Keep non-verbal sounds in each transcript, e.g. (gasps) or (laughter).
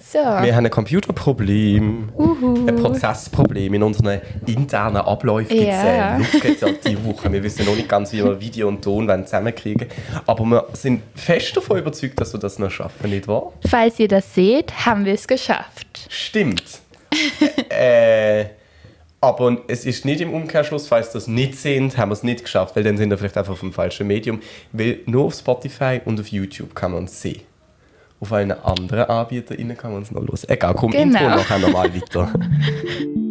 So. Wir haben ein Computerproblem, Uhu. ein Prozessproblem in unseren internen Abläufen. Gibt Ja. es diese Woche. Wir wissen noch nicht ganz, wie wir Video und Ton zusammenkriegen Aber wir sind fest davon überzeugt, dass wir das noch schaffen, nicht wahr? Falls ihr das seht, haben wir es geschafft. Stimmt. äh, aber es ist nicht im Umkehrschluss, falls das nicht sind, haben wir es nicht geschafft, weil dann sind wir vielleicht einfach auf dem falschen Medium. Weil nur auf Spotify und auf YouTube kann man es sehen. Auf allen anderen Anbietern kann man es noch los. Egal, komm, Genau. Intro nachher nochmal weiter. (laughs)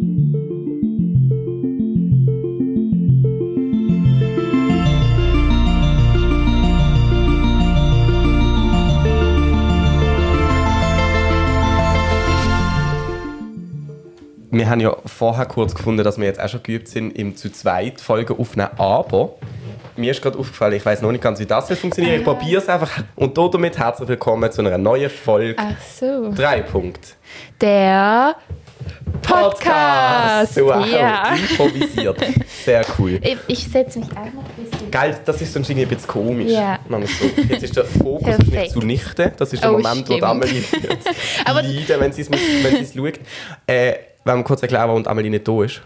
wir haben ja vorher kurz gefunden, dass wir jetzt auch schon geübt sind, im zu zweit Folgen aufnehmen. Aber mir ist gerade aufgefallen, ich weiß noch nicht ganz, wie das soll funktionieren. Ich probiere es einfach. Und damit herzlich willkommen zu einer neuen Folge. Ach so. Drei Punkte. Der Podcast. Wow, Ja. improvisiert. Sehr cool. (laughs) Ich, ich setze mich einfach ein bisschen. Geil, das ist sonst irgendwie ein bisschen komisch. Ja. So. Jetzt ist der Fokus nicht zunichte. Das ist der Oh, Moment, wo stimmt. Amelie (laughs) wird leiden, wenn sie es muss- wenn sie es schaut. Äh, wenn wir kurz erklären, warum Amelie nicht da ist.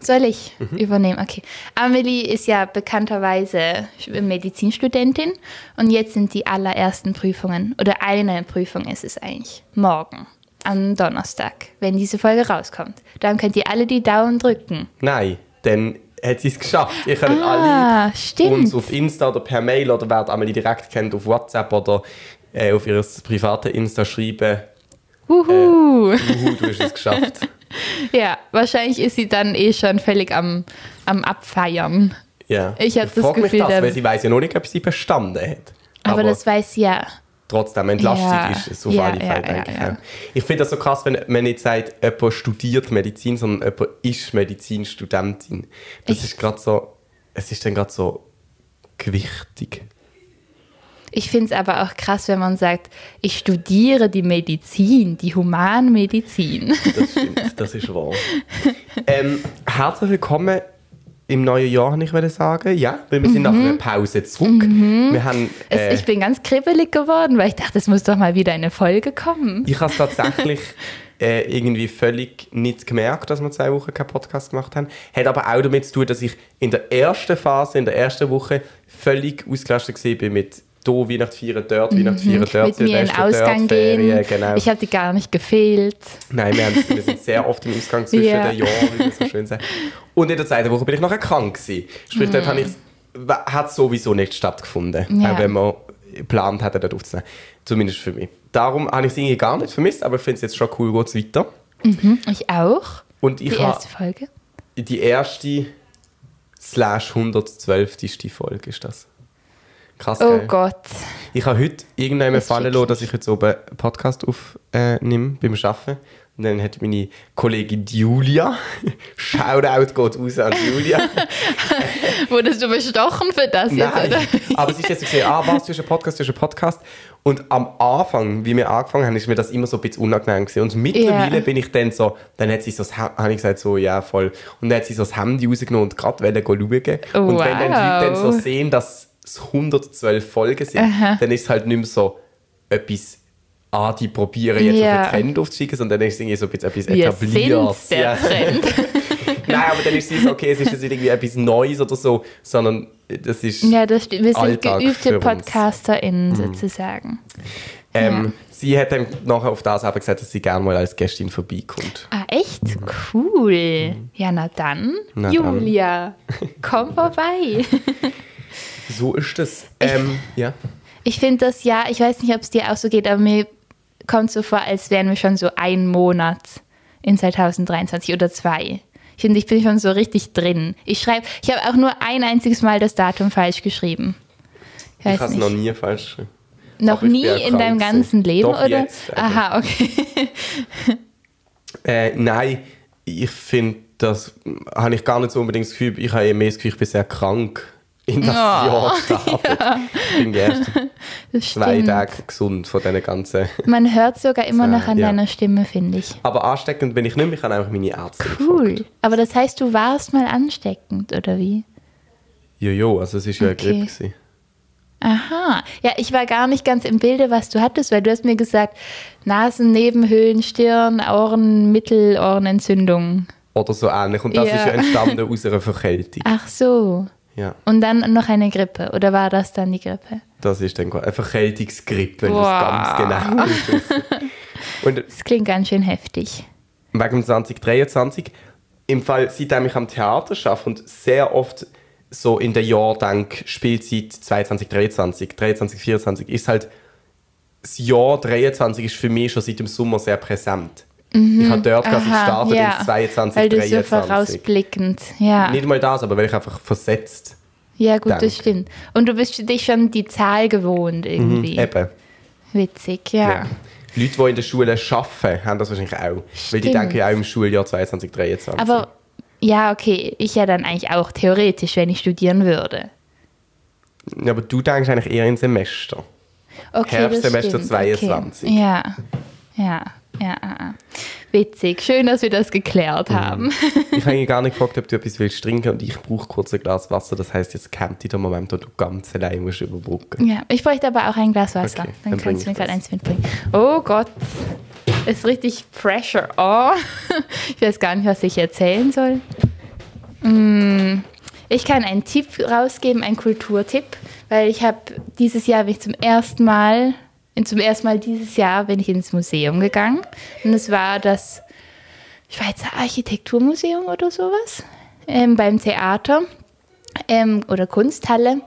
Soll ich Mhm. übernehmen? Okay. Amelie ist ja bekannterweise Medizinstudentin und jetzt sind die allerersten Prüfungen, oder eine Prüfung ist es eigentlich, morgen, am Donnerstag, wenn diese Folge rauskommt. Dann könnt ihr alle die Daumen drücken. Nein, dann hat sie es geschafft. Ihr könnt Ah, alle stimmt. uns auf Insta oder per Mail oder wer Amelie direkt kennt, auf WhatsApp oder äh, auf ihr private Insta schreiben. Wuhu! Juhu, du hast es geschafft. (laughs) Ja, wahrscheinlich ist sie dann eh schon völlig am, am Abfeiern. Ja. Ich hab das frag mich Gefühl, das, weil sie weiß ja noch nicht, ob sie bestanden hat. Aber, das weiß sie ja. trotzdem entlastet Ja, ist es auf ja, alle Fälle, ja, denke ich. ja. Ich finde das so krass, wenn man nicht sagt, jemand studiert Medizin, sondern jemand ist Medizinstudentin. Das Ich- ist gerade so, es ist dann gerade so gewichtig. Ich finde es aber auch krass, wenn man sagt, ich studiere die Medizin, die Humanmedizin. Das stimmt, das ist wahr. ähm, herzlich willkommen im neuen Jahr, ich würde sagen. Ja, weil wir sind nach einer Pause zurück. Wir haben, Es, äh, ich bin ganz kribbelig geworden, weil ich dachte, es muss doch mal wieder eine Folge kommen. ich habe es tatsächlich äh, irgendwie völlig nicht gemerkt, dass wir zwei Wochen keinen Podcast gemacht haben. Hat aber auch damit zu tun, dass ich in der ersten Phase, in der ersten Woche völlig ausgelastet war mit hier Weihnachten feiern, dort Weihnachten feiern, dort Mhm. Mit mir in Ausgang Ferien, gehen. Genau. Ich habe die gar nicht gefehlt. Nein, wir, haben, wir sind sehr oft im Ausgang (laughs) zwischen Ja. den Jahren, wie man so schön sagt. Und in der zweiten Woche bin ich nachher krank gewesen. Sprich, dort habe ich, hat sowieso nicht stattgefunden, Mhm. Ja. auch wenn man geplant hätte, dort aufzunehmen. Zumindest für mich. Darum habe ich es irgendwie gar nicht vermisst, aber ich finde es jetzt schon cool, geht es weiter. Ich auch. Und Die ich habe erste Folge. die erste slash 112. Folge ist das. Krass, Oh gell? Gott. Ich habe heute irgendjemandem Das fallen schick's lassen, dass ich jetzt oben einen Podcast aufnehme beim Arbeiten. Und dann hat meine Kollegin Julia, (laughs) Shoutout geht raus an Julia. (laughs) Wurdest du bestochen für das jetzt, Nein, oder? aber sie ist jetzt so gesehen, ah, was, du hast einen Podcast, du hast einen Podcast. Und am Anfang, wie wir angefangen haben, ist mir das immer so ein bisschen unangenehm gewesen. Und mittlerweile Ja. bin ich dann so, dann hat sie so, habe ich gesagt so, ja, voll. Und dann hat sie so das Handy rausgenommen und gerade wollte schauen. Und wenn dann die Leute dann so sehen, dass 112 Folgen sind, Aha. dann ist es halt nicht mehr so etwas, ah, die probieren jetzt Ja. auf einen Trend aufzusteigen, sondern dann ist es irgendwie so etwas Wir etabliertes. sind der Ja. Trend. (laughs) Nein, aber dann ist es so, okay, es ist jetzt irgendwie etwas Neues oder so, sondern das ist... Ja, das stimmt. Wir sind Alltag für geübte. PodcasterInnen sozusagen. Ähm, Sie hat dann nachher auf das aber gesagt, dass sie gerne mal als Gästin vorbeikommt. Ah, echt? Cool. Ja, na dann. Na dann. Julia, komm (laughs) vorbei. So ist das. Ähm, ja. Ich finde das ja, ich weiß nicht, ob es dir auch so geht, aber mir kommt so vor, als wären wir schon so ein Monat in 2023 oder zwei. Ich finde, ich bin schon so richtig drin. Ich schreibe, ich habe auch nur ein einziges Mal das Datum falsch geschrieben. Ich Ich habe es noch nie falsch geschrieben. Noch nie in deinem ganzen. Leben, Doch, oder? jetzt. Aha, okay. Äh, nein, ich finde, das habe ich gar nicht so unbedingt das Gefühl. Ich habe eher mehr das Gefühl, ich bin sehr krank in das Oh, Jahr (laughs) gestartet. Ich bin Das zwei. Tage gesund von diesen ganzen... Man hört sogar immer noch an Ja. deiner Stimme, finde ich. Aber ansteckend bin ich nicht mehr. Ich habe einfach meine Ärzte Cool. gefragt. Aber das heißt, du warst mal ansteckend, oder wie? Jojo, also es war ja eine Okay. Grippe. gewesen. Aha. Ja, ich war gar nicht ganz im Bilde, was du hattest, weil du hast mir gesagt, Nasennebenhöhlen, Stirn, Ohren, Mittelohrenentzündung. Oder so ähnlich. Und das Ja. ist ja entstanden (laughs) aus einer Verkältung. Ach so. Ja, Und dann noch eine Grippe. Oder war das dann die Grippe? das ist dann eine Verkältungsgrippe, Wow. ganz genau. Und Das klingt ganz schön heftig. wegen dem 2023, im Fall, seitdem ich am Theater arbeite und sehr oft so in den Jahr denke, Spielzeit 22, 23, 23, 24, ist halt, das Jahr 23 ist für mich schon seit dem Sommer sehr präsent. Ich habe dort quasi gestartet in 22, weil du so 23. vorausblickend, ja. Nicht mal das, aber weil ich einfach versetzt. Ja, gut, Danke. das stimmt. Und du bist dich schon die Zahl gewohnt irgendwie. Eben. Witzig, ja. Ja. Leute, die in der Schule arbeiten, haben das wahrscheinlich auch. Weil die Stimmt. denken ja auch im Schuljahr 22, 23. Aber ja, okay, ich ja dann eigentlich auch theoretisch, wenn ich studieren würde. Ja, aber du denkst eigentlich eher in Semester. Okay, Herbstsemester das stimmt. 22. Okay. Ja, ja, ja, ah, ah. Witzig. Schön, dass wir das geklärt Mhm. haben. Ich habe (laughs) gar nicht gefragt, ob du etwas willst trinken und ich brauche kurz ein Glas Wasser. Das heißt, jetzt kommt der Moment, wo du ganz allein musst überbrücken Ja, ich bräuchte aber auch ein Glas Wasser. Okay, dann dann kannst du mir gerade eins mitbringen. Oh Gott, ist richtig Pressure. Oh, (laughs) ich weiß gar nicht, was ich erzählen soll. Mm, Ich kann einen Tipp rausgeben, einen Kulturtipp, weil ich habe dieses Jahr bin ich zum ersten Mal, zum ersten Mal dieses Jahr bin ich ins Museum gegangen und es war das Schweizer Architekturmuseum oder sowas ähm, beim Theater ähm, oder Kunsthalle.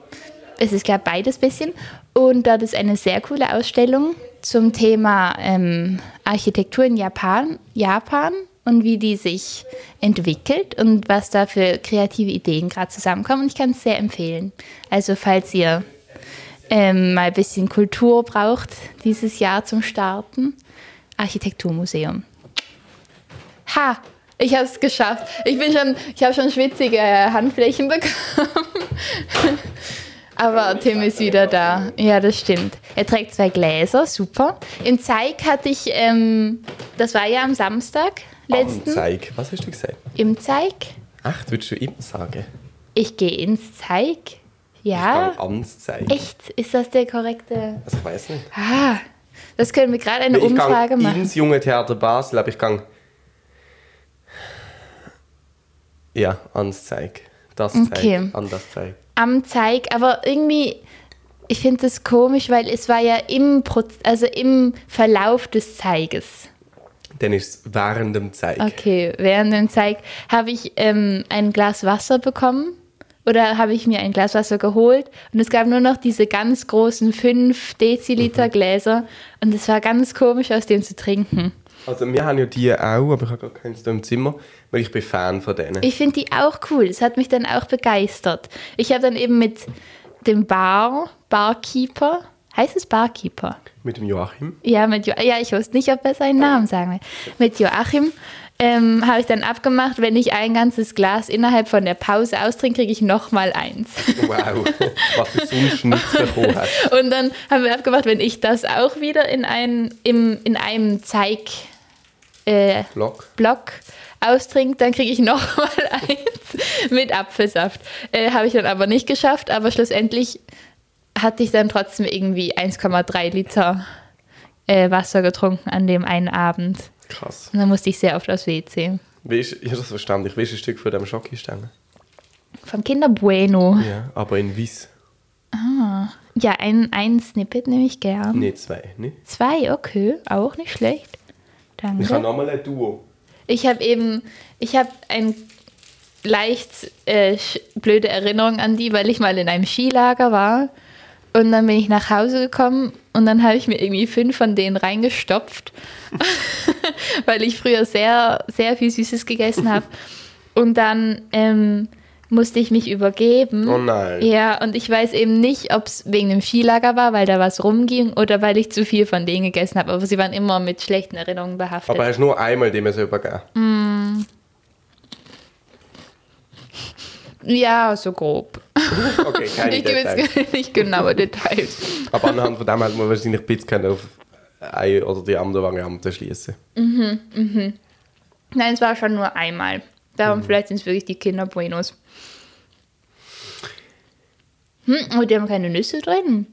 Es ist, glaube beides bisschen. Und dort ist eine sehr coole Ausstellung zum Thema ähm, Architektur in Japan, Japan und wie die sich entwickelt und was da für kreative Ideen gerade zusammenkommen. Und ich kann es sehr empfehlen. Also falls ihr ähm, mal ein bisschen Kultur braucht dieses Jahr zum Starten, Architekturmuseum. Ha! Ich habe es geschafft. Ich bin schon, ich habe schon schwitzige Handflächen (laughs) bekommen. Aber Tim ist wieder da. Ja, das stimmt. Er trägt zwei Gläser, super. Im Zeig hatte ich, ähm, das war ja am Samstag letzten. Anzeig. Was hast du gesagt? Im Zeig. Echt, würdest du immer sagen? Ich gehe ins Zeig. Ja. Ich Zeig. Echt? Ist das der korrekte? Also ich weiß nicht. Ah, das können wir gerade eine ich Umfrage machen. ins Junge Theater Basel, aber ich gehe... Ja, ans Zeig. Das Zeig. Okay. An das Zeig. am Zeig, aber irgendwie, ich finde das komisch, weil es war ja im, Proz also im Verlauf des Zeiges. Dann ist während dem Zeig. Okay, während dem Zeig habe ich ähm, ein Glas Wasser bekommen oder habe ich mir ein Glas Wasser geholt und es gab nur noch diese ganz großen 5 Deziliter Gläser und es war ganz komisch aus dem zu trinken. Also wir haben ja die auch, aber ich habe gar keins da im Zimmer, weil ich bin Fan von denen. Ich finde die auch cool. Das hat mich dann auch begeistert. Ich habe dann eben mit dem Bar, Barkeeper, heißt es Barkeeper? Mit dem Joachim. Ja, mit jo ja, ich wusste nicht, ob er seinen Namen sagen will. Mit Joachim ähm, habe ich dann abgemacht, wenn ich ein ganzes Glas innerhalb von der Pause austrinke, kriege ich nochmal eins. Wow, was du sonst nicht bekommen hast. (laughs) Und dann haben wir abgemacht, wenn ich das auch wieder in, ein, im, in einem Zeig äh, Vlog. Block austrinkt, dann kriege ich nochmal (laughs) eins mit Apfelsaft. Äh, Habe ich dann aber nicht geschafft, aber schlussendlich hatte ich dann trotzdem irgendwie 1,3 Liter äh, Wasser getrunken an dem einen Abend. Krass. Und dann musste ich sehr oft aufs WC. Wie ist, ich habe das verstanden. Wie ist ein Stück von dem Schokistange? Vom Kinder Bueno. Ja, aber in Weiss. Ja, ein, ein Snippet nehme ich gern. Nicht zwei, ne? Zwei, okay, auch nicht schlecht. Ich habe Danke. nochmal ein Duo. Ich habe eben, ich habe ein leicht äh, blöde Erinnerung an die, weil ich mal in einem Skilager war und dann bin ich nach Hause gekommen und dann habe ich mir irgendwie fünf von denen reingestopft, (laughs) weil ich früher sehr, sehr viel Süßes gegessen habe. Und dann ähm, musste ich mich übergeben. Oh nein. Ja, und ich weiß eben nicht, ob es wegen dem Skilager war, weil da was rumging oder weil ich zu viel von denen gegessen habe. Aber sie waren immer mit schlechten Erinnerungen behaftet. Aber hast du nur einmal dem so übergeben? Ja, so grob. Okay, keine (laughs) Ich gebe jetzt (laughs) nicht genaue Details. Aber anhand von dem hat man wahrscheinlich ein bisschen auf eine oder die andere Variante schließen. Nein, es war schon nur einmal. Darum vielleicht sind es wirklich die Kinder Buenos. Hm, aber die haben keine Nüsse drin.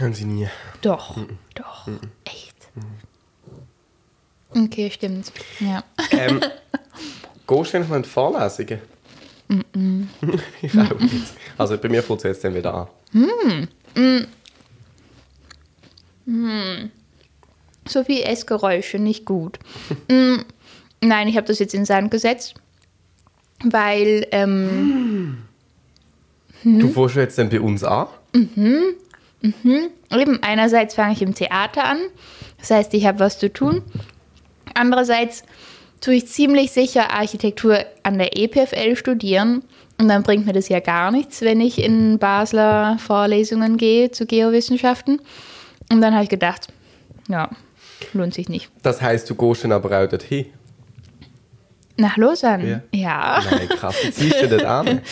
Haben sie nie. Doch, doch, echt. Okay, stimmt. Ja. Ähm, (laughs) gehst du eigentlich noch in (laughs) ich auch nicht. Also bei mir fängt es jetzt dann wieder an. So wie Essgeräusche, nicht gut. Mm, Nein, ich habe das jetzt in Sand gesetzt, weil ähm, Du fährst jetzt dann bei uns an? eben einerseits fange ich im Theater an, das heißt, ich habe was zu tun. Andererseits tue ich ziemlich sicher Architektur an der EPFL studieren und dann bringt mir das ja gar nichts, wenn ich in Basler Vorlesungen gehe zu Geowissenschaften. Und dann habe ich gedacht, ja, lohnt sich nicht. Das heisst, du gehst dann aber auch dorthin? Nach Lausanne? Ja. Nein, krass. Ziehst du das an? (laughs)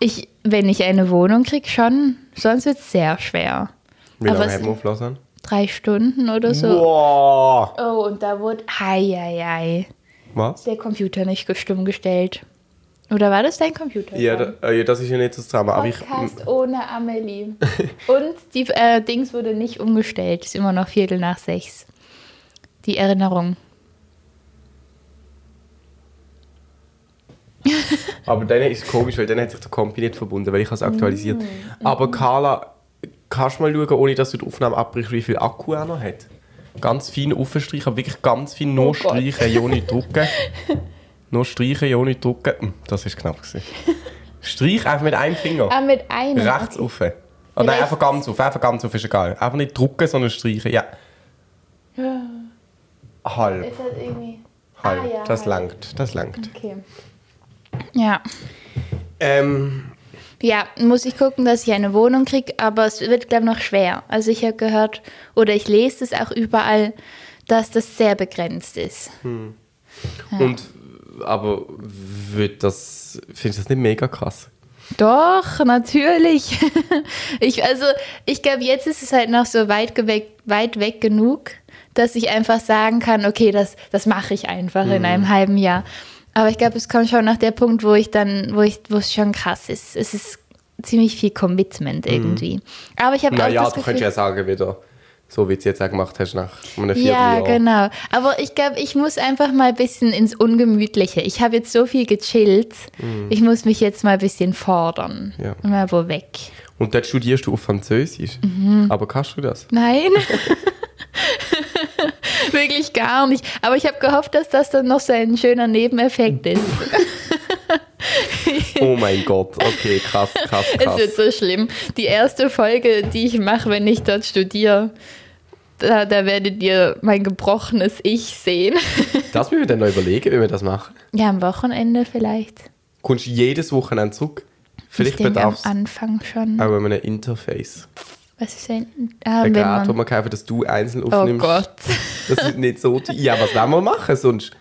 Ich, wenn ich eine Wohnung kriege, schon. Sonst wird es sehr schwer. Wie Aber lange haben wir auf Lausanne? Drei Stunden oder so. Wow. Oh, und da wurde. Was? Der Computer nicht stumm gestellt. Oder war das dein Computer? Ja, da, ja, das ist ja nicht das Drama. Aber ich, Podcast ohne Amelie. (laughs) und die äh, Dings wurde nicht umgestellt. Ist immer noch Viertel nach sechs. Die Erinnerung. (laughs) aber dann ist es komisch, weil dann hat sich der Kompi nicht verbunden, weil ich es aktualisiert. Mm, Aber Carla, kannst du mal schauen, ohne dass du die Aufnahme abbrichst, wie viel Akku er noch hat? Ganz fein aufstreichen, aber wirklich ganz fein nur Oh streichen, ja nicht drucken. (laughs) nur streichen, ja nicht drucken. Hm, Das ist knapp gewesen. Streich einfach mit einem Finger. Ah, mit einem. Rechts auf. Oh, nein, Rechts. einfach ganz auf. Einfach ganz auf ist egal. Einfach nicht drucken, sondern streichen. Ja. Halb. Ist das irgendwie. Halb. Ah, ja, das halb. langt. Das langt. Okay. Ja. Ähm, Ja, muss ich gucken, dass ich eine Wohnung kriege, aber es wird, glaube ich, noch schwer. Also ich habe gehört, oder ich lese es auch überall, dass das sehr begrenzt ist. Und, aber wird das, findest du das nicht mega krass? Doch, natürlich. (laughs) ich, also, ich glaube, jetzt ist es halt noch so weit, geweg, weit weg genug, dass ich einfach sagen kann, okay, das, das mache ich einfach in einem halben Jahr. Aber ich glaube, es kommt schon nach der Punkt, wo ich dann, wo ich, wo es schon krass ist. Es ist ziemlich viel Commitment irgendwie. Aber ich habe auch Naja, das du Gefühl, könntest ja sagen, wieder, so wie du es jetzt auch gemacht hast, nach einem Ja, Vierteljahr. genau. Aber ich glaube, ich muss einfach mal ein bisschen ins Ungemütliche. Ich habe jetzt so viel gechillt. Ich muss mich jetzt mal ein bisschen fordern. Mhm. Ja. Mal wo weg. Und dort studierst du auf Französisch. Mhm. Aber kannst du das? Nein. (laughs) (laughs) Wirklich gar nicht. Aber ich habe gehofft, dass das dann noch so ein schöner Nebeneffekt ist. (laughs) Oh mein Gott, okay, krass, krass, Es krass. wird so schlimm. Die erste Folge, die ich mache, wenn ich dort studiere, da, da werdet ihr mein gebrochenes Ich sehen. (laughs) Das müssen wir dann noch überlegen, wie wir das machen. Ja, am Wochenende vielleicht. Kommst du jedes Wochenende zurück? Vielleicht am bedarf es Anfang schon. auch einem Interface. Was ist denn? Ah, Ein wo man, kaufen, dass du einzeln oh aufnimmst. Gott. Das ist nicht so. die- Ja, was wollen wir machen sonst?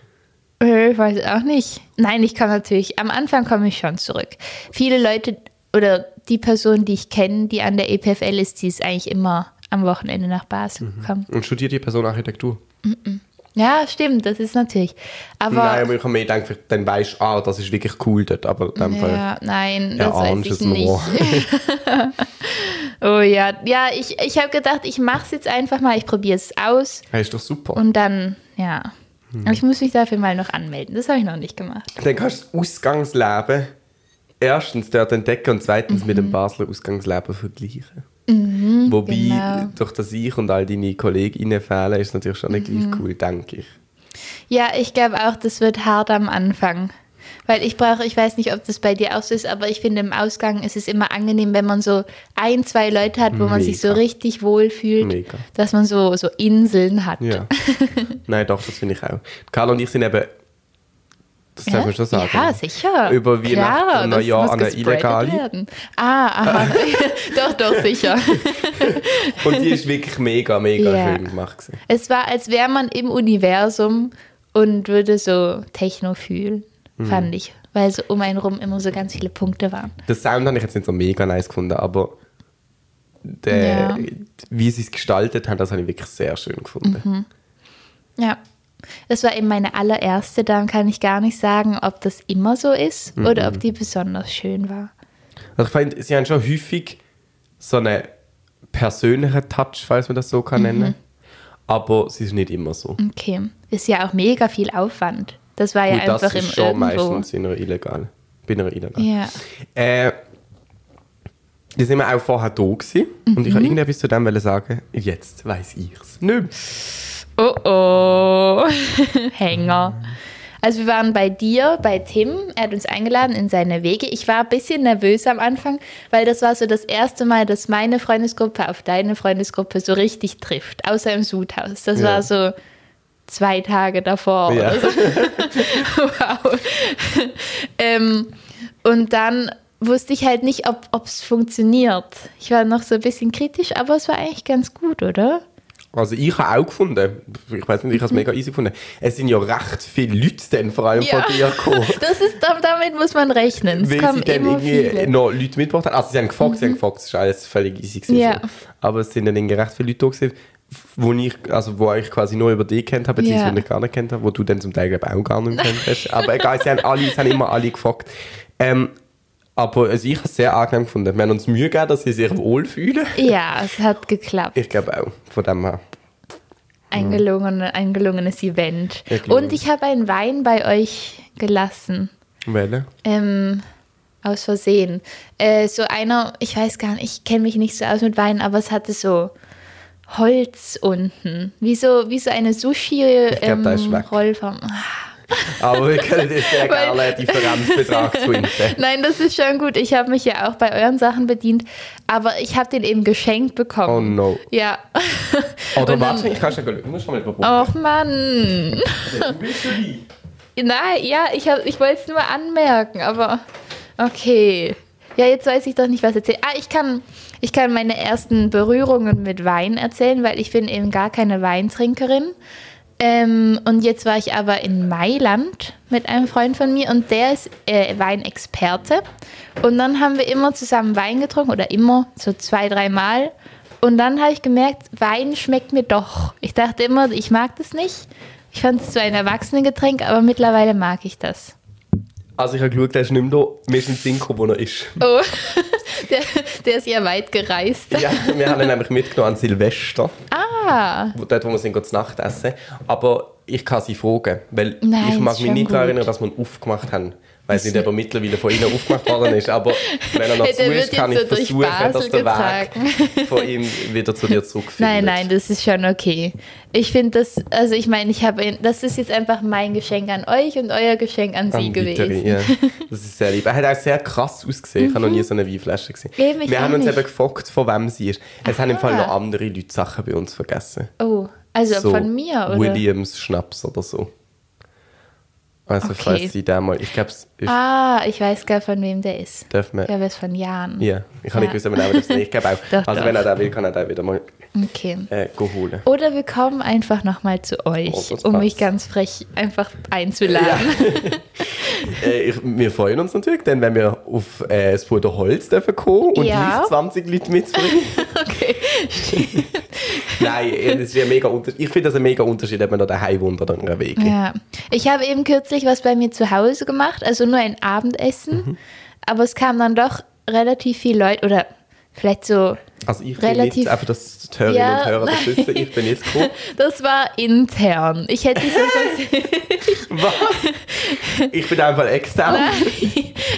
Äh, Ich weiß auch nicht. Nein, ich komme natürlich, am Anfang komme ich schon zurück. Viele Leute oder die Person, die ich kenne, die an der EPFL ist, die ist eigentlich immer am Wochenende nach Basel Mhm. gekommen. Und studiert die Person Architektur? Ja, stimmt, das ist natürlich. Aber Nein, aber ich habe mir gedacht, dann weißt du, ah, das ist wirklich cool dort. Aber in dem Fall. ja, nein, das weiß ich nicht. (laughs) (laughs) oh ja, ja, ich, ich habe gedacht, ich mache es jetzt einfach mal, ich probiere es aus Das ist doch super. und dann, ja. Mhm. Aber ich muss mich dafür mal noch anmelden. Das habe ich noch nicht gemacht. Dann kannst du das Ausgangsleben erstens dort entdecken und zweitens mit Mhm. dem Basler Ausgangsleben vergleichen. Wobei, genau. durch das ich und all deine Kolleginnen fehlen, ist natürlich schon nicht Mhm. gleich cool, denke ich. Ja, ich glaube auch, das wird hart am Anfang. Weil ich brauche, ich weiß nicht, ob das bei dir auch so ist, aber ich finde, im Ausgang ist es immer angenehm, wenn man so ein, zwei Leute hat, wo man sich so Mega. richtig wohl fühlt, Mega. dass man so, so Inseln hat. Ja. (laughs) Nein, doch, das finde ich auch. Carla und ich sind eben, das darf man schon sagen, Ja, sicher. Über Weihnachten und Neujahr an eine gespreadet Illegale. werden. Ah, aha. (laughs) doch, doch, sicher. (laughs) Und die ist wirklich mega, mega Ja. schön gemacht. Gewesen. Es war, als wäre man im Universum und würde so Techno fühlen, Mhm. fand ich. Weil so um einen rum immer so ganz viele Punkte waren. Den Sound habe ich jetzt nicht so mega nice gefunden, aber der, Ja. wie sie es gestaltet haben, das habe ich wirklich sehr schön gefunden. Mhm. Ja. Das war eben meine allererste, dann kann ich gar nicht sagen, ob das immer so ist oder Mhm. ob die besonders schön war. Also ich finde, sie haben schon häufig so eine persönlichen Touch, falls man das so kann Mhm. nennen. Aber es ist nicht immer so. Okay. Ist ja auch mega viel Aufwand. Das war ja Und das einfach ist im schon Irgendwo. meistens in einer illegal. Bei einer illegal. Ja. Äh, da sind wir auch vorher da gewesen. Und Mhm. ich wollte irgendetwas zu dem sagen. Jetzt weiß ich's. Nicht mehr. Oh oh. (laughs) Hänger. Also wir waren bei dir, bei Tim. Er hat uns eingeladen in seine Wege. Ich war ein bisschen nervös am Anfang, weil das war so das erste Mal, dass meine Freundesgruppe auf deine Freundesgruppe so richtig trifft. Außer im Sudhaus. Das Ja. war so zwei Tage davor Ja. so. (laughs) wow. ähm, und dann wusste ich halt nicht, ob es funktioniert. Ich war noch so ein bisschen kritisch, aber es war eigentlich ganz gut, oder? Also ich habe auch gefunden, ich weiß nicht, ich habe es mega easy gefunden, es sind ja recht viele Leute dann vor allem Ja. von dir gekommen. (laughs) Das ist, damit muss man rechnen. Es Weil kommen sie dann immer irgendwie viele. Mhm. noch Leute mitgebracht haben. Also sie haben gefragt, sie haben gefragt, es war alles völlig easy. Gewesen, Ja. Aber es sind dann irgendwie recht viele Leute da gewesen, wo ich, also wo ich quasi nur über dich kennt habe, beziehungsweise Ja. nicht gar nicht kennt habe, wo du dann zum Teil glaub, auch gar nicht kennt hast. Aber egal, sie haben, alle, es haben immer alle gefragt. Ähm, aber also ich habe es sehr angenehm gefunden. Wir haben uns Mühe gegeben, dass sie sich wohlfühlen. Ja, es hat geklappt. Ich glaube auch, von dem her. Ein, gelungene, ein gelungenes Event. Und ich habe einen Wein bei euch gelassen. Wählen. Ähm, aus Versehen. Äh, so einer, ich weiß gar nicht, ich kenne mich nicht so aus mit Wein, aber es hatte so Holz unten. Wie so, wie so eine sushi glaub, da ist ähm. (laughs) Aber wir können jetzt sehr Weil- gerne einen Differenzbetrag (laughs) zwinken. Nein, das ist schon gut. Ich habe mich ja auch bei euren Sachen bedient, aber ich habe den eben geschenkt bekommen. Oh no. Ja. Oder dann- warte, ich kann schon. Du musst schon mal überprüfen. Och Mann. Du bist schon lieb. Nein, ja, ich, hab- ich wollte es nur anmerken, aber okay. Ja, jetzt weiß ich doch nicht, was erzählen. Ah, ich kann, ich kann meine ersten Berührungen mit Wein erzählen, weil ich bin eben gar keine Weintrinkerin. Ähm, und jetzt war ich aber in Mailand mit einem Freund von mir und der ist äh, Weinexperte. Und dann haben wir immer zusammen Wein getrunken oder immer so zwei, dreimal. Und dann habe ich gemerkt, Wein schmeckt mir doch. Ich dachte immer, ich mag das nicht. Ich fand es so ein Erwachsenengetränk, aber mittlerweile mag ich das. Also ich habe geschaut, der ist nicht mehr da. Wir sind in wo er ist. Oh, (laughs) der, der ist ja weit gereist. Ja, wir haben ihn nämlich mitgenommen an Silvester, Ah, wo- dort wo wir sind zu Nacht essen. Aber ich kann sie fragen, weil Nein, ich mag mich nicht daran erinnern, dass wir ihn aufgemacht haben. Ich weiß nicht, ob er mittlerweile von ihnen aufgemacht worden ist, aber wenn er noch (laughs) Hey, zu ist, kann ich so versuchen, dass der getragen. Weg von ihm wieder zu dir zurückfindet. nein, nein, das ist schon okay. Ich finde das, also ich meine, ich habe, das ist jetzt einfach mein Geschenk an euch und euer Geschenk an sie An gewesen. Viteri, ja. (laughs) Das ist sehr lieb. Er hat auch sehr krass ausgesehen. Ich habe noch nie so eine Weinflasche gesehen. Eben, Wir haben uns nicht. eben gefragt, von wem sie ist. Es haben im Fall Aha. noch andere Leute Sachen bei uns vergessen. Oh, also so von mir, oder? Williams Schnaps oder so. Also Okay. falls sie da mal... Ich glaube. Ah, ich weiß gar von wem der ist. Darf man... Ich glaube, es ist von Jan. Ja, ich habe Ja. nicht gewusst, auch das Ich glaube (laughs) auch. Doch, also doch. wenn er da will, kann er da wieder mal Okay. äh, holen. Oder wir kommen einfach nochmal zu euch, Oh, um passt. mich ganz frech einfach einzuladen. (laughs) (laughs) Äh, wir freuen uns natürlich, denn wenn wir auf äh, das Bruder Holz dürfen kommen und Ja. gleich 20 Leute mitzubringen. (laughs) Okay. Nein, äh, das ist ja mega Unterschied. Ich finde das ein mega Unterschied, ob man noch daheim wohnt oder Wege. Ja. Ich habe eben kürzlich was bei mir zu Hause gemacht, also nur ein Abendessen. Mhm. Aber es kamen dann doch relativ viele Leute, oder vielleicht so, Also ich bin Relativ- nicht, einfach dass die Hörerinnen Ja, und Hörer das nein. wissen, ich bin jetzt gekommen. (laughs) das war intern. Ich hätte (laughs) sonst Was? Ich bin einfach extern.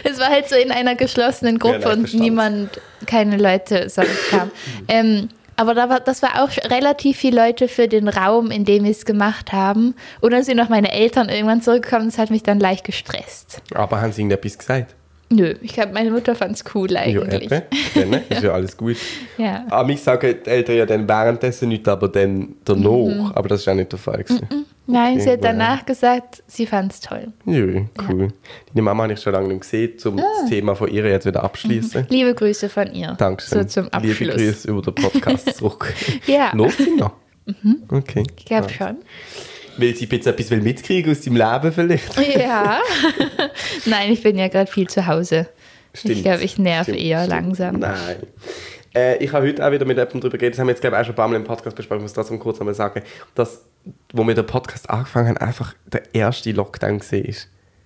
Es war halt so in einer geschlossenen Gruppe Ja, nein, und niemand, keine Leute sonst kamen. ähm, aber da war, das war auch relativ viele Leute für den Raum, in dem wir es gemacht haben. Und dann sind noch meine Eltern irgendwann zurückgekommen. Das hat mich dann leicht gestresst. Aber haben sie irgendetwas gesagt? Nö, ich glaube, meine Mutter fand es cool Ja, eigentlich. eben. Dann ist ja alles gut. (laughs) Ja. Aber mich sagen die Eltern ja dann währenddessen nicht, aber dann danach. Mhm. Aber das ist auch nicht der Fall. gewesen. Nein, sie hat Okay, danach gesagt, sie fand es toll. Ja, cool. Deine Mama habe ich schon lange nicht gesehen, um Ah. das Thema von ihr jetzt wieder abschließen. Liebe Grüße von ihr. Dankeschön. So zum Abschluss. Liebe Grüße über den Podcast zurück. (laughs) Ja. Los, noch? Okay. Ich glaube schon. Will sie jetzt etwas will mitkriegen aus deinem Leben vielleicht? (laughs) Ja. (laughs) Nein, ich bin ja gerade viel zu Hause. Stimmt. Ich glaube, ich nerv Stimmt, eher langsam. Nein. Äh, ich habe heute auch wieder mit jemandem darüber geredet, das haben wir jetzt glaube ich auch schon ein paar Mal im Podcast besprochen, ich muss trotzdem kurz einmal sagen, dass, wo wir den Podcast angefangen haben, einfach der erste Lockdown war.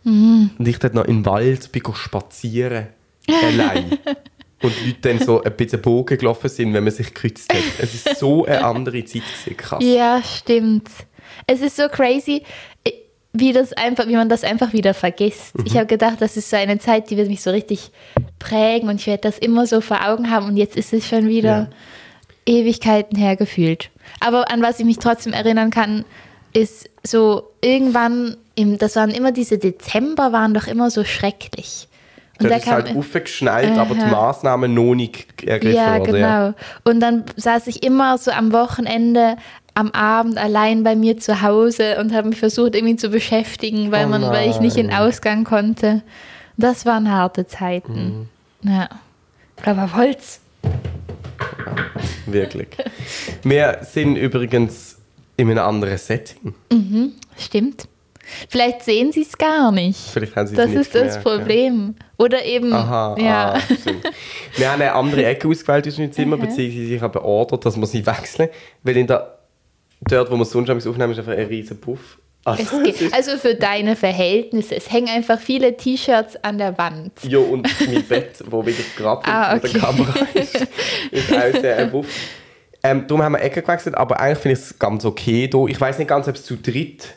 Mhm. Und ich dort noch im Wald bin spazieren. Allein. (laughs) und Leute dann so ein bisschen Bogen gelaufen sind, wenn man sich gekürzt hat. Es ist so eine andere Zeit gewesen, krass. Ja, stimmt. Es ist so crazy, wie, das einfach, wie man das einfach wieder vergisst. Mhm. Ich habe gedacht, das ist so eine Zeit, die wird mich so richtig prägen und ich werde das immer so vor Augen haben und jetzt ist es schon wieder Ewigkeiten her gefühlt. Aber an was ich mich trotzdem erinnern kann, ist so irgendwann, im, das waren immer diese Dezember, waren doch immer so schrecklich. Und da das ist halt aufgeschnallt, aber die. Maßnahmen noch nicht ergriffen ja, worden. genau. Ja. Und dann saß ich immer so am Wochenende am Abend allein bei mir zu Hause und habe mich versucht irgendwie zu beschäftigen, weil Oh man, weil ich nicht in. Ausgang konnte. Das waren harte Zeiten. Mhm. Ja. Aber Holz. Wirklich. Wir sind übrigens in einem anderen Setting. Stimmt. Vielleicht sehen sie es gar nicht. Vielleicht haben Sie es Das nicht ist das gemerkt, ja. Problem. Oder eben, Aha, ja. ah. Wir haben eine andere Ecke ausgewählt in unserem Zimmer, Mhm. beziehungsweise ich habe beordert, dass wir sie wechseln. Weil in der, dort, wo wir sonst aufnehmen, ist einfach ein riesen Puff. Also, Es geht, also für deine Verhältnisse. Es hängen einfach viele T-Shirts an der Wand. ja, und mein Bett, wo wieder gerade Ah, mit der okay. Kamera ist, ist auch sehr ein Puff. Ähm, darum haben wir Ecke gewechselt, aber eigentlich finde ich es ganz okay hier. Ich weiß nicht ganz, ob es zu dritt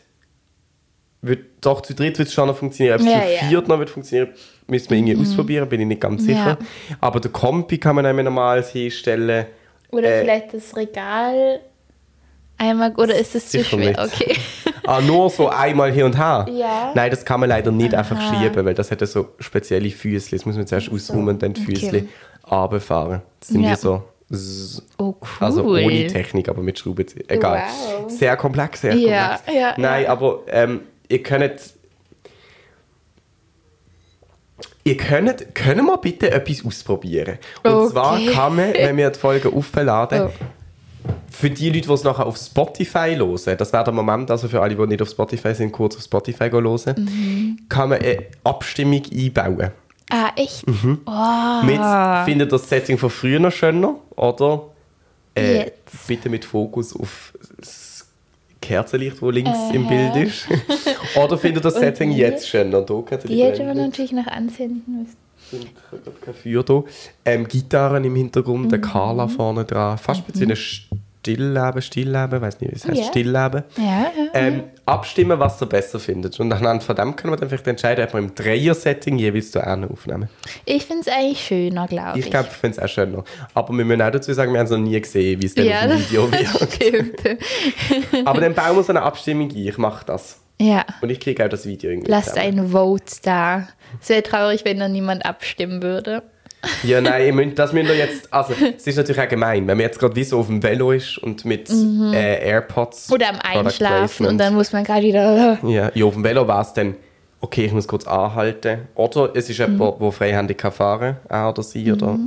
wird, doch zu dritt wird es schon noch funktionieren. Ob es Ja, zu ja. Mhm. viert noch wird funktionieren, müssen wir irgendwie ausprobieren, bin ich nicht ganz sicher. Aber der Kompi kann man auch normal hinstellen. Oder Äh, vielleicht das Regal einmal. Oder ist es zu schwer? nicht. Okay. (laughs) Ah, nur so einmal hier und her? Ja. Nein, das kann man leider nicht einfach Aha. schieben, weil das hat ja so spezielle Füße. Das muss man zuerst ausräumen und dann die okay. Füße runterfahren. Das sind Ja. wie so... Oh, cool. Also ohne Technik, aber mit Schraubenziehen. Egal. Wow. Sehr komplex, sehr Ja, komplex. ja, Nein, ja. aber ähm, ihr könnt... Ihr könnt, können wir bitte etwas ausprobieren? Und Okay. zwar kann man, wenn wir die Folge (laughs) aufladen, Oh. Für die Leute, die es nachher auf Spotify hören, das wäre der Moment, also für alle, die nicht auf Spotify sind, kurz auf Spotify gehen hören, Mhm. kann man eine Abstimmung einbauen. Ah, echt? Mhm. Oh. Mit, findet ihr das Setting von früher noch schöner? Oder äh, Jetzt. bitte mit Fokus auf das Kerzenlicht, das links im Bild ist? (laughs) oder findet ihr das Setting die? jetzt schöner? Da Die hätte man natürlich noch anzünden müssen. Ich habe gerade kein Feuer da. Ähm, Gitarren im Hintergrund, Mhm. der Carla vorne dran. Fast ein bisschen Stillleben, Stillleben, weiß nicht, wie es heißt, Ja. Stillleben. Ja. Ähm, abstimmen, was ihr besser findet. Und anhand von dem können wir dann vielleicht entscheiden, ob wir im Dreier-Setting jeweils zu einer aufnehmen. Ich finde es eigentlich schöner, glaube ich. Ich glaube, ich finde es auch schöner. Aber wir müssen auch dazu sagen, wir haben es noch nie gesehen, wie es dann ja, das Video (laughs) wird. Aber dann bauen wir so eine Abstimmung ein. Ich mache das. ja. Und ich kriege auch das Video irgendwie Lasst zusammen. ein Vote da. Es wäre traurig, wenn da niemand abstimmen würde. Ja, nein, müsst, das müsst ihr jetzt... Also, es ist natürlich auch gemein, wenn man jetzt gerade wie so auf dem Velo ist und mit äh, AirPods... Mhm. Oder am Einschlafen und dann muss man gerade wieder. Ja, ja, auf dem Velo war es dann, okay, ich muss kurz anhalten. Oder es ist Mhm. jemand, der freihändig kann fahren kann, er oder sie, oder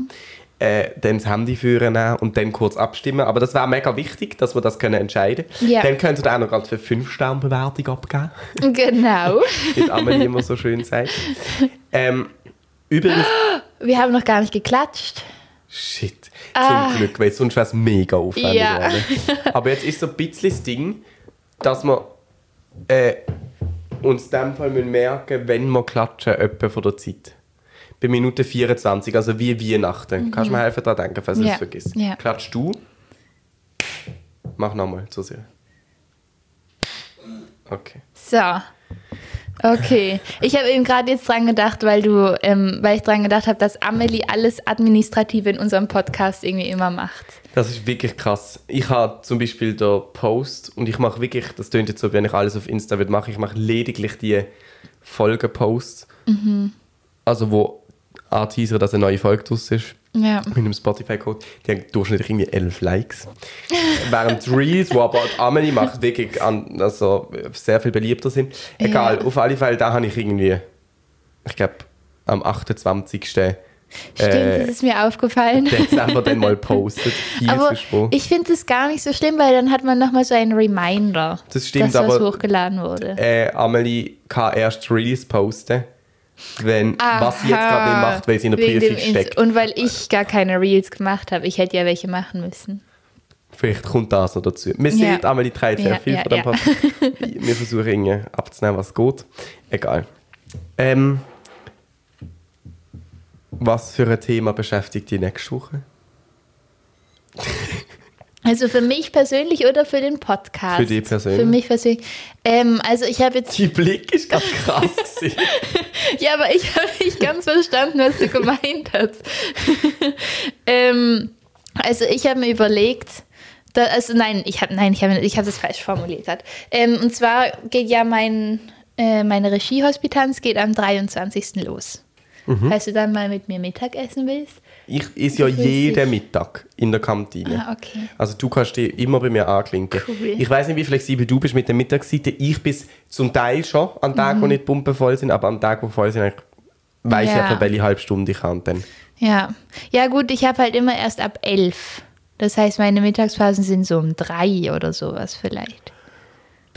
äh, dann das Handy führen und dann kurz abstimmen. Aber das wäre mega wichtig, dass wir das können entscheiden können. Ja. Dann könnt ihr auch noch ganz für 5-Sterne-Bewertung abgeben, Genau. (laughs) wie Amelie immer so schön sagt. Ähm, übrigens, (gasps) Wir haben noch gar nicht geklatscht. shit, zum Ah. Glück, weil sonst wäre es mega aufwendig Ja. (laughs) Aber jetzt ist so ein bisschen das Ding, dass wir äh, uns in dem Fall müssen merken wenn wir klatschen, etwa von der Zeit. Bei Minute 24, also wie Weihnachten. Kannst du mir helfen daran denken, falls du Mhm. Ja. es vergisst? Ja. Klatschst du? Mach nochmal, so sehr. Okay. So. Okay. Ich habe eben gerade jetzt dran gedacht, weil du, ähm, weil ich dran gedacht habe, dass Amelie alles Administrative in unserem Podcast irgendwie immer macht. Das ist wirklich krass. Ich habe zum Beispiel den Post und ich mache wirklich, das klingt jetzt so, wenn ich alles auf Insta würde machen, ich mache lediglich die Folgenposts. Mhm. Also wo anteasern, dass eine neue Folge draus ist. Ja. Mit einem Spotify-Code. Die haben durchschnittlich irgendwie 11 Likes. (laughs) Während Reels, wo aber die Amelie macht, wirklich an, also sehr viel beliebter sind. Egal, Ja. auf alle Fälle, da habe ich irgendwie, ich glaube, am 28. Stimmt, äh, das ist mir aufgefallen. Dezember dann mal (laughs) postet. Aber ich finde es gar nicht so schlimm, weil dann hat man nochmal so einen Reminder, Das stimmt, dass was aber- hochgeladen wurde. äh, Amelie kann erst Reels posten, wenn, was sie jetzt gerade macht, weil sie in der Prüfung steckt. Und weil ich gar keine Reels gemacht habe. Ich hätte ja welche machen müssen. Vielleicht kommt das noch dazu. Man Ja. sieht, Amelie trägt sehr Ja, viel ja, von dem ja. (laughs) Wir versuchen irgendwie abzunehmen, was geht. Egal. Ähm, Was für ein Thema beschäftigt die nächste Woche? Also für mich persönlich oder für den Podcast? Für dich persönlich? Für mich persönlich. Ähm, also ich habe jetzt... Die Blick ist ganz (laughs) krass. gewesen. (laughs) Ja, aber ich (laughs) habe nicht ganz verstanden, was du gemeint hast. ähm, also ich habe mir überlegt, da, also nein, ich habe nein, ich habe ich hab das falsch formuliert. Ähm, und zwar geht ja mein, äh, meine Regiehospitanz geht am 23. los. Mhm. Falls du dann mal mit mir Mittagessen willst. Ich esse ja jeden Mittag in der Kantine. Ah, okay. Also du kannst dich immer bei mir anklinken. Cool. Ich weiß nicht, wie flexibel du bist mit der Mittagsseite. Ich bin zum Teil schon an Tagen, wo nicht pumpenvoll sind, aber an Tagen, wo voll sind, weiß ich Mhm. Ja. einfach, welche halbe Stunde ich dann Ja. Ja, gut, ich habe halt immer erst ab 11. Das heißt, meine Mittagspausen sind so um drei oder sowas vielleicht.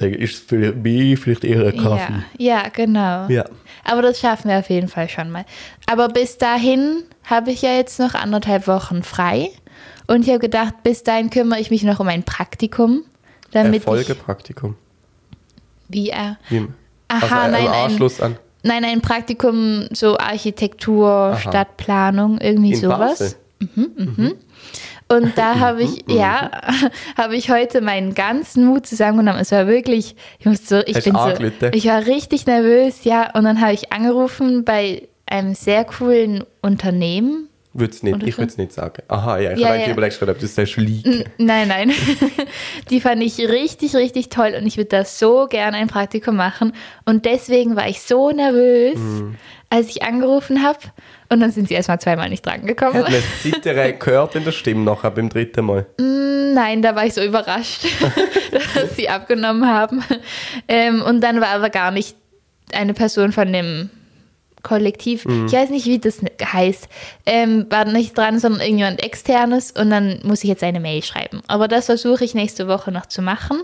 Dann ist es für mich vielleicht eher ein Kaffee. Ja, ja, genau. Ja. Aber das schaffen wir auf jeden Fall schon mal. Aber bis dahin habe ich ja jetzt noch anderthalb Wochen frei. Und ich habe gedacht, bis dahin kümmere ich mich noch um ein Praktikum. Damit Folgepraktikum. wie er. Wie, Aha, also nein, Anschluss an. Nein, ein Praktikum, so Architektur, Aha. Stadtplanung, irgendwie In sowas. Basel. Und da (laughs) habe ich, Mhm. ja, (laughs) habe ich heute meinen ganzen Mut zusammengenommen. Es war wirklich, ich musste so, ich Hast bin so, ich war richtig nervös, ja. Und dann habe ich angerufen bei einem sehr coolen Unternehmen. Würd's nicht, Oder ich würde es nicht sagen. Aha, ja, ich Ja, habe eigentlich ja. überlegt, ob du es sagst, liegen. Nein, nein. (laughs) Die fand ich richtig, richtig toll und ich würde da so gerne ein Praktikum machen. Und deswegen war ich so nervös, Mhm. als ich angerufen habe. Und dann sind sie erstmal zweimal nicht drangekommen. Hat man das Zittern (laughs) gehört in der Stimme nachher beim dritten Mal? Nein, da war ich so überrascht, (laughs) (laughs) dass sie abgenommen haben. Ähm, und dann war aber gar nicht eine Person von dem Kollektiv, ich weiß nicht, wie das heißt, ähm, war nicht dran, sondern irgendjemand externes und dann muss ich jetzt eine Mail schreiben. Aber das versuche ich nächste Woche noch zu machen.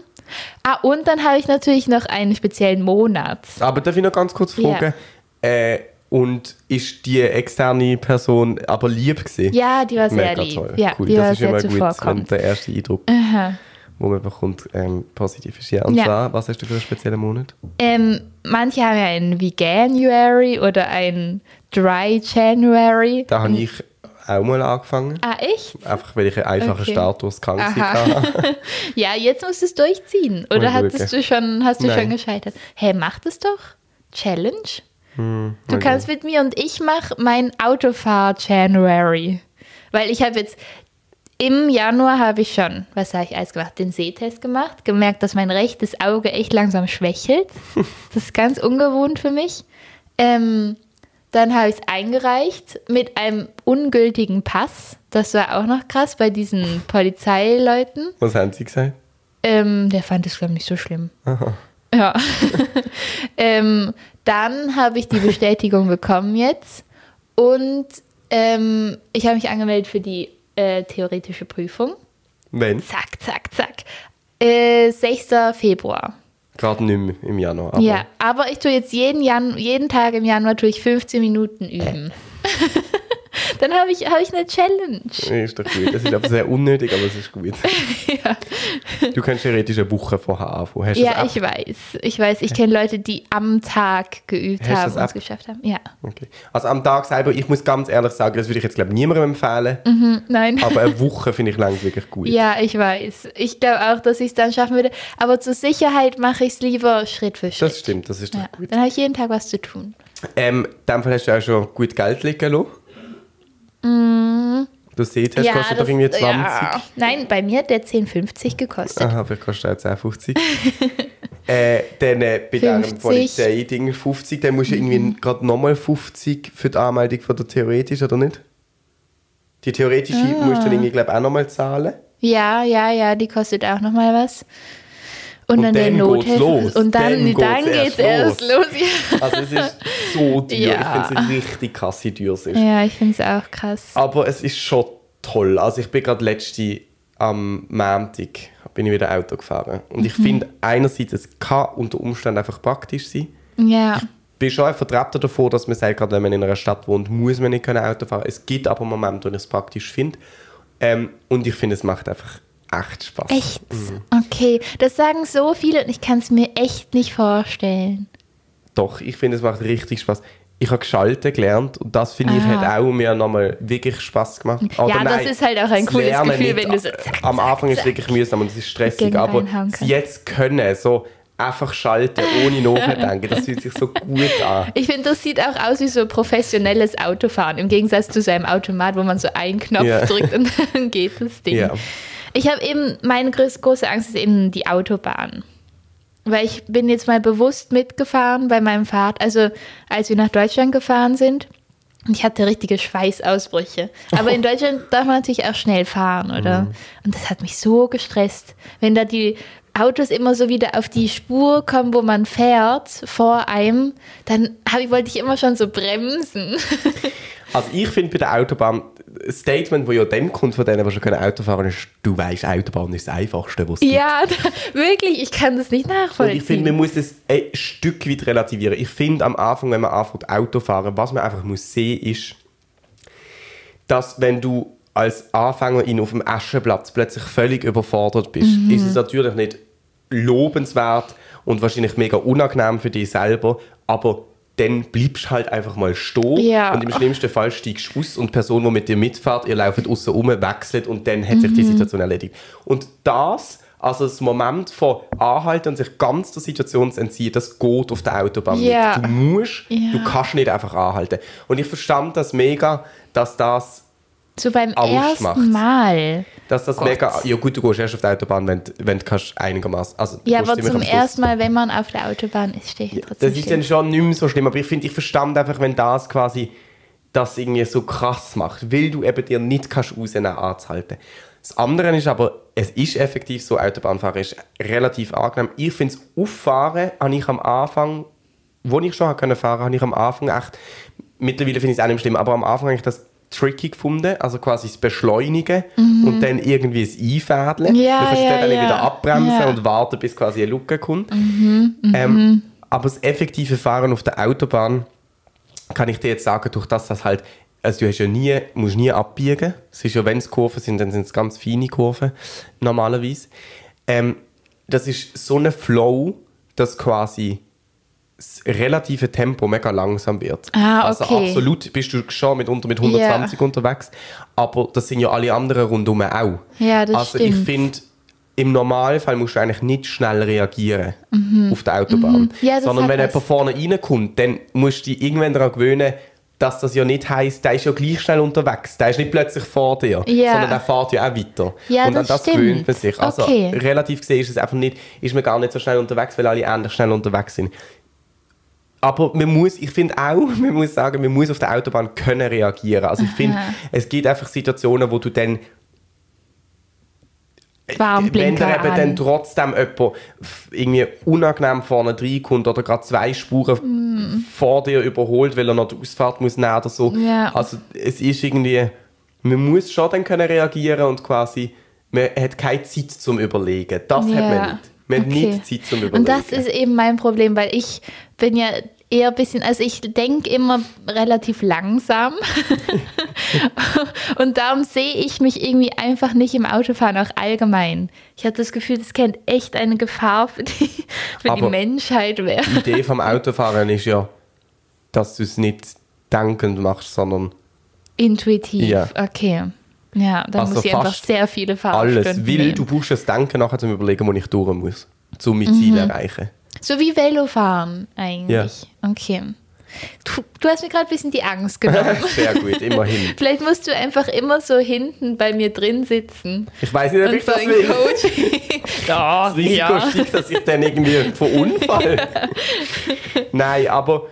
Ah, und dann habe ich natürlich noch einen speziellen Monat. Aber darf ich noch ganz kurz Ja. fragen? Äh, und ist die externe Person aber lieb gewesen? Ja, die war sehr Mega lieb. toll. Ja, cool. die das war ist sehr immer gut, wenn der erste Eindruck, Aha. den man bekommt, ähm, positiv ist. Ja, und Ja. zwar, was hast du für einen speziellen Monat? Ähm, manche haben ja einen Veganuary oder einen Dry January. Da habe ich auch mal angefangen. Ah, echt? Einfach weil ich einen einfachen Okay. Krankensein Aha. hatte. (laughs) Ja, jetzt musst du es durchziehen. Oder hattest du schon, hast du Nein. schon gescheitert? Hey, mach das doch. Challenge. Du mal kannst mit mir und ich mach mein Autofahr-January. Weil ich habe jetzt im Januar habe ich schon, was habe ich alles gemacht? Den Sehtest gemacht, gemerkt, dass mein rechtes Auge echt langsam schwächelt. (laughs) Das ist ganz ungewohnt für mich. Ähm, dann habe ich es eingereicht mit einem ungültigen Pass. Das war auch noch krass bei diesen (laughs) Polizeileuten. Was haben sie gesagt? Ähm, der fand es, glaube ich, nicht so schlimm. Ja. (laughs) ähm, dann habe ich die Bestätigung (laughs) bekommen jetzt. Und ähm, ich habe mich angemeldet für die äh, theoretische Prüfung. Wenn? Zack, zack, zack. Äh, 6. Februar. Gerade nicht mehr im Januar. Aber Ja, aber ich tue jetzt jeden, Jan jeden Tag im Januar tue ich 15 Minuten üben. (laughs) Dann habe ich, habe ich eine Challenge. Ist doch gut. Das ist aber sehr unnötig, aber es ist gut. (laughs) Du kannst theoretisch eine Woche vorher anfangen. Hast Ja, ich weiß. Ich weiß, ich kenne Leute, die am Tag geübt Hast haben und es geschafft haben. Ja. Okay. Also am Tag selber, ich muss ganz ehrlich sagen, das würde ich jetzt glaube ich niemandem empfehlen, Hm, Nein. aber eine (laughs) Woche finde ich lang wirklich gut. Ja, ich weiß. Ich glaube auch, dass ich es dann schaffen würde. Aber zur Sicherheit mache ich es lieber Schritt für Schritt. Das stimmt, das ist doch Ja. gut. Dann habe ich jeden Tag was zu tun. Ähm, in dem Fall hast du auch schon gut Geld liegen lassen. Du siehst, hast kostet doch das- irgendwie 20. Ja. Nein, bei mir hat der 10,50 gekostet. Aha, vielleicht kostet er auch 10,50. (laughs) äh, dann äh, bei diesem 50. Polizei-Ding 50, dann musst du Mhm. irgendwie gerade nochmal 50 für die Anmeldung von der theoretisch, oder nicht? Die theoretische Ah. musst du dann irgendwie, glaube ich, auch nochmal zahlen. Ja, ja, ja, die kostet auch nochmal was. Und, Und dann, der dann geht's Nothilfe. los. Und dann, Dann dann, geht's geht's erst erst los. Ja, Also es ist (laughs) so teuer. Ja. Ich finde es richtig krass, wie teuer es ist. ja ich finde es auch krass. Aber es ist schon toll. Also ich bin gerade letzte am Montag bin ich wieder Auto gefahren. Und Mhm. ich finde einerseits, es kann unter Umständen einfach praktisch sein. Ja, Ich bin schon ein Vertreter davon, dass man sagt, gerade wenn man in einer Stadt wohnt, muss man nicht können Auto fahren. Es gibt aber Momente, wo ich es praktisch finde. Ähm, und ich finde, es macht einfach echt Spaß. echt. Okay, das sagen so viele und ich kann es mir echt nicht vorstellen. Doch, ich finde, es macht richtig Spaß. ich habe geschalten gelernt und das finde ich hat auch mir nochmal wirklich Spaß gemacht. Oder ja, das nein, ist halt auch ein das cooles Lernen Gefühl, wenn du so zack, Am zack, Anfang ist es zack. wirklich mühsam und es ist stressig, aber jetzt können, so einfach schalten, ohne nachdenken, das fühlt sich so gut an. Ich finde, das sieht auch aus wie so professionelles Autofahren, im Gegensatz zu so einem Automat, wo man so einen Knopf Ja. drückt und (laughs) dann geht das Ding. Ja. Ich habe eben, meine große Angst ist eben die Autobahn. Weil ich bin jetzt mal bewusst mitgefahren bei meinem Vater, also als wir nach Deutschland gefahren sind. Und ich hatte richtige Schweißausbrüche. Aber in (laughs) Deutschland darf man natürlich auch schnell fahren, oder? Und das hat mich so gestresst. Wenn da die Autos immer so wieder auf die Spur kommen, wo man fährt, vor einem, dann ich- wollte ich immer schon so bremsen. (laughs) Also ich finde bei der Autobahn, ein Statement, das ja dann kommt von denen, die schon können Auto fahren ist, du weißt, Autobahn ist das Einfachste, was es ja, da, wirklich, ich kann das nicht Und nachvollziehen. ich finde, man muss das ein Stück weit relativieren. Ich finde am Anfang, wenn man anfängt Auto fahren, was man einfach muss sehen, ist, dass wenn du als Anfängerin auf dem Aschenplatz plötzlich völlig überfordert bist, Mhm. ist es natürlich nicht lobenswert und wahrscheinlich mega unangenehm für dich selber, aber dann bleibst du halt einfach mal stehen Ja. und im schlimmsten Fall steigst du aus und die Person, die mit dir mitfährt, ihr lauft außen rum, wechselt und dann hat sich Mhm. die Situation erledigt. Und das, also das Moment von Anhalten und sich ganz der Situation zu entziehen, das geht auf der Autobahn Ja. nicht. Du musst, Ja. du kannst nicht einfach anhalten. Und ich verstand das mega, dass das So beim Angst ersten macht. Mal. dass das Gott. mega. Ja, gut, du gehst erst auf die Autobahn, wenn, du- wenn du kannst einigermaßen. Also, Ja, aber zum ersten Mal, wenn man auf der Autobahn ist, stehe ich trotzdem Das ist dann schon nicht mehr so schlimm, aber ich finde, ich verstand einfach, wenn das quasi das irgendwie so krass macht, weil du eben dir nicht kannst rausnehmen, anzuhalten. Das andere ist aber, es ist effektiv so, Autobahnfahren ist relativ angenehm. Ich finde es Auffahren, habe ich am Anfang, wo ich schon fahren habe ich am Anfang echt, mittlerweile finde ich es auch nicht schlimm, aber am Anfang habe ich das tricky gefunden, also quasi das Beschleunigen und dann irgendwie das Einfädeln. Mhm. Ja, du kannst ja, dann ja. wieder abbremsen Ja. und warten, bis quasi eine Lücke kommt. Mhm, Ähm, aber das effektive Fahren auf der Autobahn kann ich dir jetzt sagen, durch das, dass halt, also du hast ja nie, musst nie abbiegen. Es ist ja, wenn es Kurven sind, dann sind es ganz feine Kurven, normalerweise. Ähm, das ist so ein Flow, dass quasi das relative Tempo mega langsam wird. Ah, Also okay. absolut bist du schon mit, unter, mit 120 unterwegs, aber das sind ja alle anderen rundum auch. Ja, das also ich stimmt. finde, im Normalfall musst du eigentlich nicht schnell reagieren auf der Autobahn. Mhm. Ja, Sondern wenn was. jemand vorne reinkommt, dann musst du dich irgendwann daran gewöhnen, dass das ja nicht heisst, der ist ja gleich schnell unterwegs. Der ist nicht plötzlich vor dir, Ja. sondern der fährt ja auch weiter. Ja, Und an das das gewöhnt man stimmt. sich. Also Okay. relativ gesehen ist es einfach nicht, ist man gar nicht so schnell unterwegs, weil alle ähnlich schnell unterwegs sind. Aber man muss, ich finde auch, (laughs) man muss sagen, man muss auf der Autobahn können reagieren. Also ich finde, es gibt einfach Situationen, wo du dann wenn Warnblinker da eben dann an. trotzdem jemand irgendwie unangenehm vorne reinkommt oder gerade zwei Spuren vor dir überholt, weil er noch die Ausfahrt muss nehmen oder so. Mm. Ja. Also es ist irgendwie, man muss schon dann können reagieren und quasi, man hat keine Zeit zum Überlegen. Das hat man nicht. Man hat nicht Zeit zum Überlegen. Und das ist eben mein Problem, weil ich bin ja eher ein bisschen, also ich denke immer relativ langsam. (laughs) und darum sehe ich mich irgendwie einfach nicht im Autofahren, auch allgemein. Ich habe das Gefühl, das könnte echt eine Gefahr für die, für die Menschheit werden. Die Idee vom Autofahren ist ja, dass du es nicht denkend machst, sondern Intuitiv, Ja. okay. Ja, dann Also muss ich einfach sehr viele Fahrstunden alles. Weil nehmen. du brauchst das Denken nachher zum Überlegen, wo ich durch muss, um mein Ziel Mhm. erreichen. So wie Velofahren eigentlich. Okay. Du, du hast mir gerade ein bisschen die Angst genommen. (laughs) Sehr gut, immerhin. (laughs) Vielleicht musst du einfach immer so hinten bei mir drin sitzen. Ich weiß nicht, ob ich so das will. Coaching. (laughs) ja, Das Risiko steigt, dass ich dann irgendwie verunfall. Nein, aber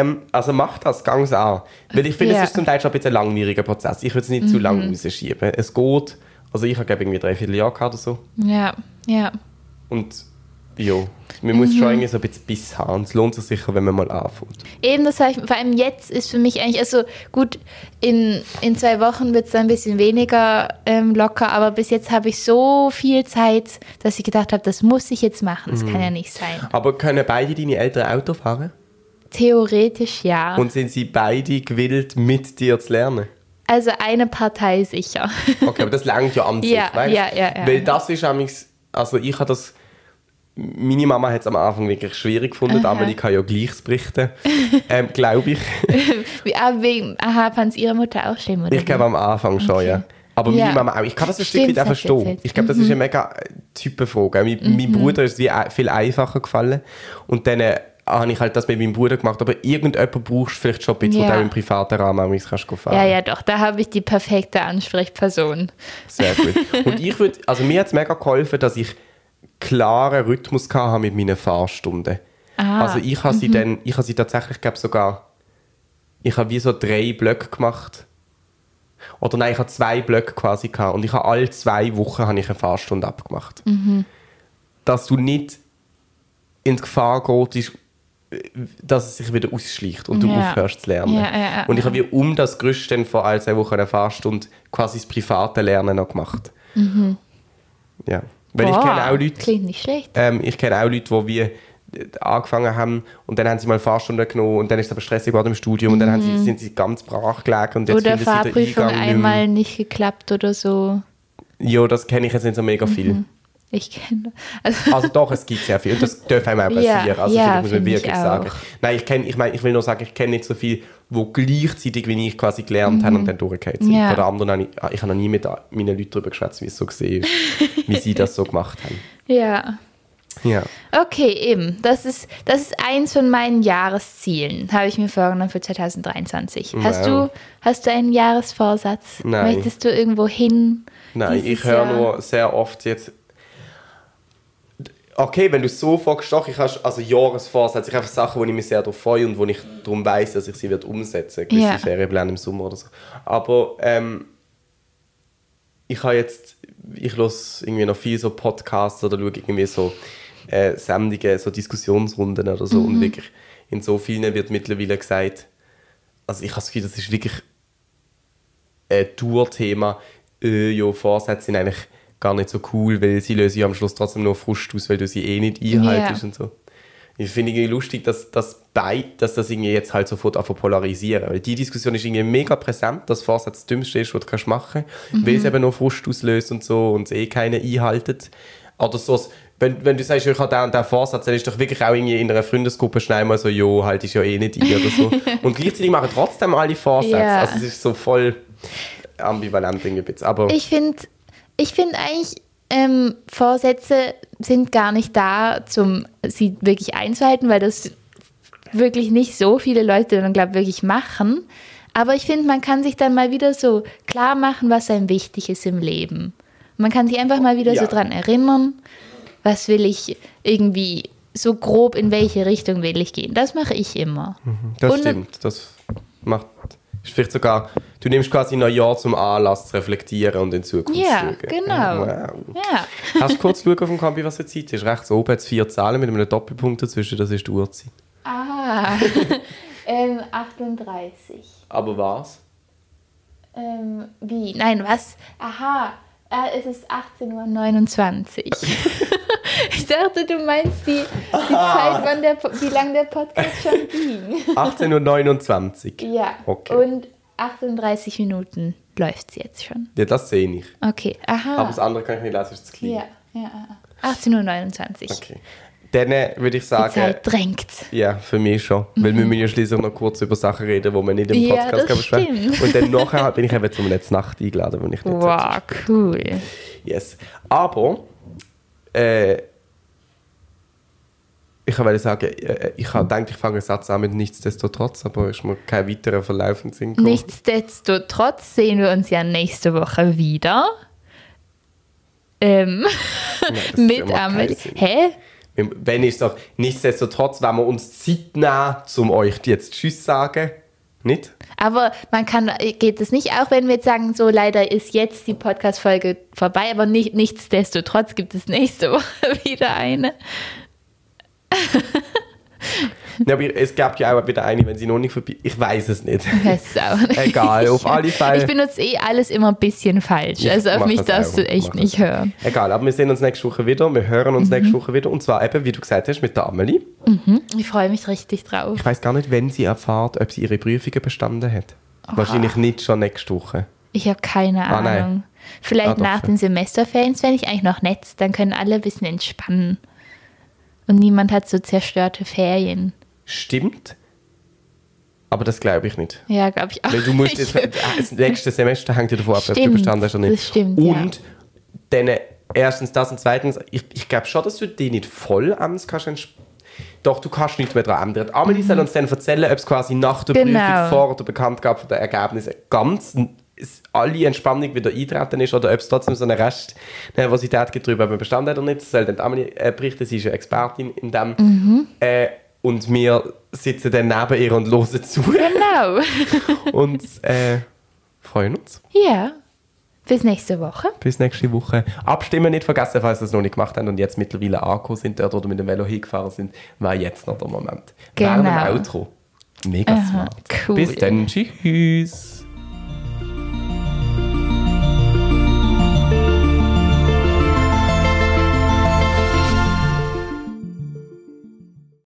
ähm, also mach das, gang es an. Weil ich finde. Mhm. es ist zum Teil schon ein bisschen ein langwieriger Prozess. Ich würde es nicht zu lange rausschieben. Es geht, also ich habe irgendwie drei Vierteljahr gehabt oder so. Ja, ja. Und ja, man Mhm. muss schon irgendwie so ein bisschen Biss haben. Es lohnt sich sicher, wenn man mal anfängt. Eben, das heißt, vor allem jetzt ist für mich eigentlich, also gut, in, in zwei Wochen wird es ein bisschen weniger ähm, locker, aber bis jetzt habe ich so viel Zeit, dass ich gedacht habe, das muss ich jetzt machen. Das Mhm. kann ja nicht sein. Aber können beide deine Eltern Auto fahren? Theoretisch ja. Und sind sie beide gewillt, mit dir zu lernen? also eine Partei sicher. (laughs) Okay, aber das langt ja an sich, Ja, weißt? ja, ja, ja. Weil das ist amigs, also ich habe das meine Mama hat es am Anfang wirklich schwierig gefunden. Aha. Amelie kann ja gleiches berichten, ähm, glaube ich. (laughs) Ah, wegen, aha, fand es ihre Mutter auch schlimm, oder? Ich glaube am Anfang schon, Okay. ja. Aber Ja. meine Mama auch. Ich kann das ein Stück Stimmt, weit auch hast du verstehen. Ich glaube, das ist eine mega Typenfrage. Mein, mein Bruder ist wie viel einfacher gefallen. Und dann äh, habe ich halt das mit meinem Bruder gemacht. Aber irgendjemand brauchst du vielleicht schon ein bisschen, wo Ja. du auch im privaten Rahmen auch kannst fahren. Ja, ja, doch, da habe ich die perfekte Ansprechperson. Sehr gut. (laughs) Und ich würde, also mir hat es mega geholfen, dass ich klaren Rhythmus hatte mit meinen Fahrstunden. Ah, Also ich habe sie dann, ich habe sie tatsächlich, glaube sogar, ich habe wie so drei Blöcke gemacht. Oder nein, ich habe zwei Blöcke quasi gehabt und ich habe alle zwei Wochen habe ich eine Fahrstunde abgemacht. Dass du nicht in Gefahr gehst, dass es sich wieder ausschleicht und du Ja. aufhörst zu lernen. Ja, ja, und ich habe wie um das Gerüst dann vor all zwei Wochen eine Fahrstunde quasi das private Lernen noch gemacht. Ja. Weil ich Boah, kenne auch Leute, Klingt nicht schlecht. ähm, ich kenne auch Leute, die wie äh, angefangen haben und dann haben sie mal Fahrstunden genommen und dann ist es aber stressig geworden im Studium und dann sie, sind sie ganz brach gelegen und jetzt Mhm. Oder finden sie den Fahrprüfung Eingang nicht einmal nicht geklappt oder so. Ja, das kenne ich jetzt nicht so mega viel. Ich kenne. Also, Also doch, es gibt sehr viel und das darf einem auch (laughs) Ja, passieren. also ja, das muss man wirklich sagen. Nein, ich kenne, ich meine, ich will nur sagen, ich kenne nicht so viel, wo gleichzeitig wie ich quasi gelernt haben und dann durchgefallen sind. Mhm. Ja. Den anderen habe ich, ich habe noch nie mit meinen Leuten darüber geschwätzt, wie es so gesehen (laughs) wie sie das so gemacht haben. ja. Ja. Okay, eben. Das ist, das ist eins von meinen Jahreszielen, habe ich mir vorgenommen für 2023. Hast, Wow. du, hast du einen Jahresvorsatz? Nein. Möchtest du irgendwo hin? Nein, ich höre nur sehr oft jetzt. Okay, wenn du es so fragst, doch, ich habe also Jahresvorsätze, ich habe Sachen, wo ich mich sehr darauf freue und wo ich darum weiß, dass ich sie wird umsetzen gewisse Ja. Ferienpläne im Sommer oder so. Aber ähm, ich habe jetzt, ich höre irgendwie noch viel so Podcasts oder schaue irgendwie so äh, Sendungen, so Diskussionsrunden oder so und wirklich in so vielen wird mittlerweile gesagt, also ich habe das Gefühl, das ist wirklich ein Tourthema, äh, ja, Vorsätze sind eigentlich gar nicht so cool, weil sie lösen ja am Schluss trotzdem nur Frust aus, weil du sie eh nicht einhaltest Ja. und so. Ich finde irgendwie lustig, dass, dass, beid, dass das irgendwie jetzt halt sofort zu polarisieren. Weil die Diskussion ist irgendwie mega präsent, dass Vorsatz das Dümmste ist, was du kannst machen kannst, weil es eben nur Frust auslöst und so und es eh keiner einhaltet. Oder so, wenn, wenn du sagst, ich habe den und den Vorsatz, dann ist doch wirklich auch irgendwie in einer Freundesgruppe schnell mal so, jo, halt ich ja eh nicht ein oder so. (laughs) und gleichzeitig machen trotzdem alle Vorsätze. Ja. Also es ist so voll ambivalent irgendwie. Aber Ich finde ich find eigentlich, ähm, Vorsätze sind gar nicht da, um sie wirklich einzuhalten, weil das wirklich nicht so viele Leute dann, glaube ich, wirklich machen. Aber ich finde, man kann sich dann mal wieder so klar machen, was einem wichtig ist im Leben. Man kann sich einfach mal wieder Ja. so dran erinnern, was will ich irgendwie so grob in welche Richtung will ich gehen. Das mache ich immer. Das Und- stimmt. Das macht vielleicht sogar, du nimmst quasi ein Jahr zum Anlass zu reflektieren und in Zukunft zu Ja, schauen. genau. Wow. Ja. Hast du kurz geschaut auf dem Kampi, was für Zeit ist? Rechts oben hat es vier Zahlen mit einem Doppelpunkt dazwischen, das ist die Uhrzeit. Ah, (laughs) ähm, 38. Aber was? Ähm, wie? Nein, was? Aha, äh, es ist 18.29 Uhr. (laughs) ich dachte, du meinst die, die Zeit, wann der, wie lange der Podcast schon (laughs) ging. 18.29 Uhr. ja, Okay. und 38 Minuten läuft es jetzt schon. Ja, das sehe ich. Okay, aha. Aber das andere kann ich nicht lesen, ist zu klein. ja, ja, ja. 18.29 Uhr. Okay. Dann äh, würde ich Die sagen, Zeit drängt. ja, für mich schon. Weil wir müssen ja schließlich noch kurz über Sachen reden, die wir nicht im Ja, Podcast können stimmt. Und dann nachher bin ich eben zum letzten Nacht eingeladen, wenn ich nicht Wow, cool. Yes. Aber äh, ich wollte sagen, äh, ich habe gedacht, ich fange einen Satz an mit nichtsdestotrotz, aber ist mir kein weiterer Verlauf in Sinn gekommen. Nichtsdestotrotz sehen wir uns ja nächste Woche wieder. Ähm, Nein, (laughs) mit Amelie. Hä? Wenn ich sage, nichtsdestotrotz, wenn wir uns Zeit nehmen, euch jetzt Tschüss sagen, nicht? Aber man kann, geht es nicht auch, wenn wir jetzt sagen, so leider ist jetzt die Podcast-Folge vorbei, aber nicht, nichtsdestotrotz gibt es nächste (laughs) Woche wieder eine. (laughs) (laughs) Ja, aber es gab ja auch wieder eine, wenn sie noch nicht vorbei Ich weiß es nicht. Ich weiß es auch nicht. Egal, auf alle Fälle. Ich benutze eh alles immer ein bisschen falsch. Ich also auf mich darfst du echt nicht hören. Egal, aber wir sehen uns nächste Woche wieder. Wir hören Mhm. uns nächste Woche wieder. Und zwar eben, wie du gesagt hast, mit der Amelie. Ich freue mich richtig drauf. Ich weiß gar nicht, wenn sie erfahrt, ob sie ihre Prüfungen bestanden hat. Wahrscheinlich nicht schon nächste Woche. Ich habe keine Ah. Ahnung. Vielleicht Ah, nach den Semesterferien fände ich eigentlich noch nett. Dann können alle ein bisschen entspannen. Und niemand hat so zerstörte Ferien. Stimmt. Aber das glaube ich nicht. Ja, glaube ich auch. Weil du musst jetzt, äh, das nächste Semester hängt ja davon ab, ob du bestanden hast oder nicht. das stimmt, ja. und dann äh, erstens das und zweitens, ich, ich glaube schon, dass du dich nicht voll ans kannst Doch, du kannst nichts mehr daran ändern. Amelie soll uns dann erzählen, ob es quasi nach der Mhm. Genau. Prüfung vor der Bekanntgabe der Ergebnisse ganz alle Entspannung wieder eintreten ist oder ob es trotzdem so eine Restnervosität gibt man bestanden hat oder nicht. Das soll dann Amelie äh, berichten, sie ist ja Expertin in dem. Mhm. Äh, und wir sitzen dann neben ihr und hören zu Genau. (laughs) und äh, freuen uns. ja. Bis nächste Woche. Bis nächste Woche. Abstimmen nicht vergessen, falls ihr es noch nicht gemacht habt und jetzt mittlerweile angekommen sind dort oder mit dem Velo hingefahren sind, war jetzt noch der Moment. Genau. Während dem Outro. Mega Aha, smart. cool. Bis dann. Tschüss.